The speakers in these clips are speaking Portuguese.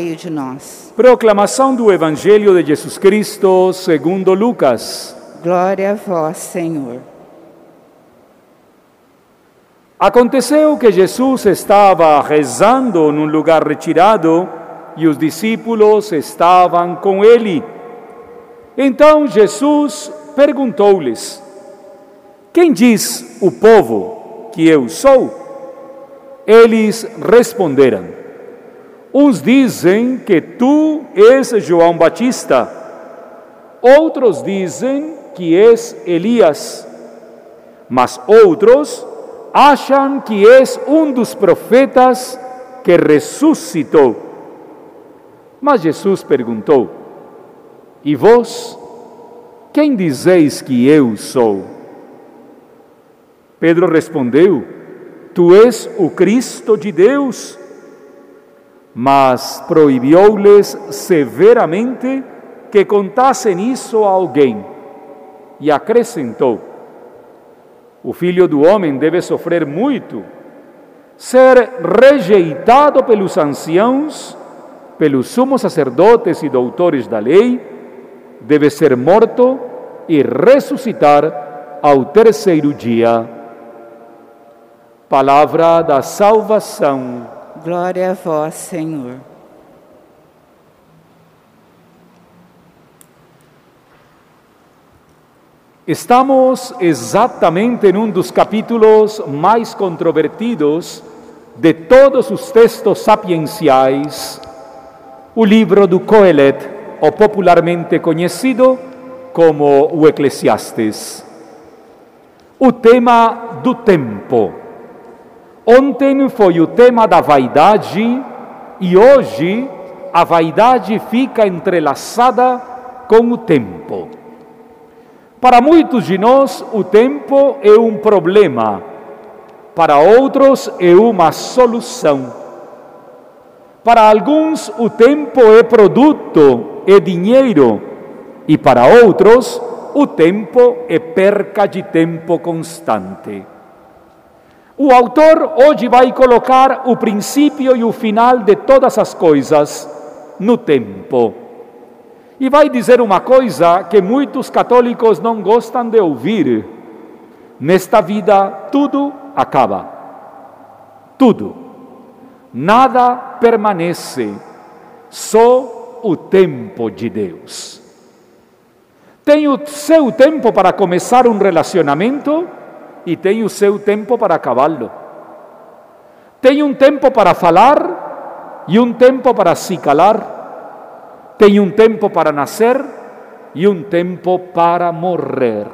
meio de nós. Proclamação do Evangelho de Jesus Cristo segundo Lucas. Glória a vós, Senhor. Aconteceu que Jesus estava rezando num lugar retirado e os discípulos estavam com ele. Então Jesus perguntou-lhes: Quem diz o povo que eu sou? Eles responderam: Uns dizem que tu és João Batista, outros dizem que és Elias, mas outros acham que és um dos profetas que ressuscitou. Mas Jesus perguntou: E vós, quem dizeis que eu sou? Pedro respondeu: Tu és o Cristo de Deus mas proibiu-lhes severamente que contassem isso a alguém. E acrescentou: O filho do homem deve sofrer muito, ser rejeitado pelos anciãos, pelos sumos sacerdotes e doutores da lei, deve ser morto e ressuscitar ao terceiro dia. Palavra da salvação. Glória a vós, Senhor. Estamos exatamente em um dos capítulos mais controvertidos de todos os textos sapienciais, o livro do Coelet, ou popularmente conhecido como o Eclesiastes. O tema do tempo. Ontem foi o tema da vaidade e hoje a vaidade fica entrelaçada com o tempo. Para muitos de nós, o tempo é um problema, para outros, é uma solução. Para alguns, o tempo é produto, é dinheiro, e para outros, o tempo é perca de tempo constante. O autor hoje vai colocar o princípio e o final de todas as coisas no tempo. E vai dizer uma coisa que muitos católicos não gostam de ouvir: nesta vida tudo acaba. Tudo. Nada permanece, só o tempo de Deus. Tem o seu tempo para começar um relacionamento e tem o seu tempo para acabá-lo. Tem um tempo para falar e um tempo para se calar. Tem um tempo para nascer e um tempo para morrer.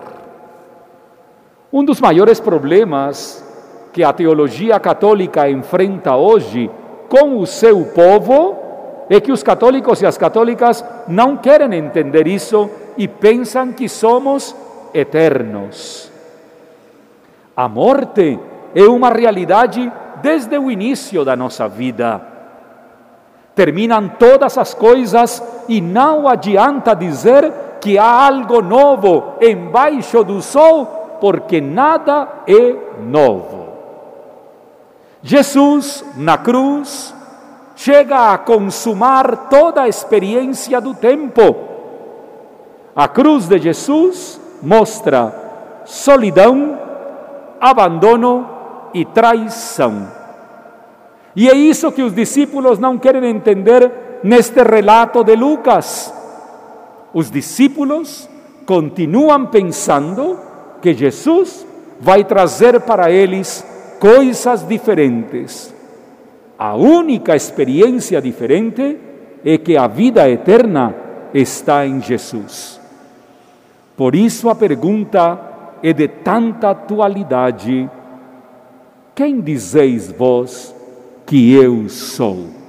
Um dos maiores problemas que a teologia católica enfrenta hoje com o seu povo é que os católicos e as católicas não querem entender isso e pensam que somos eternos. A morte é uma realidade desde o início da nossa vida. Terminam todas as coisas e não adianta dizer que há algo novo embaixo do sol, porque nada é novo. Jesus, na cruz, chega a consumar toda a experiência do tempo. A cruz de Jesus mostra solidão, abandono e traição. E é isso que os discípulos não querem entender neste relato de Lucas. Os discípulos continuam pensando que Jesus vai trazer para eles coisas diferentes. A única experiência diferente é que a vida eterna está em Jesus. Por isso a pergunta é de tanta atualidade. Quem dizeis vós que eu sou?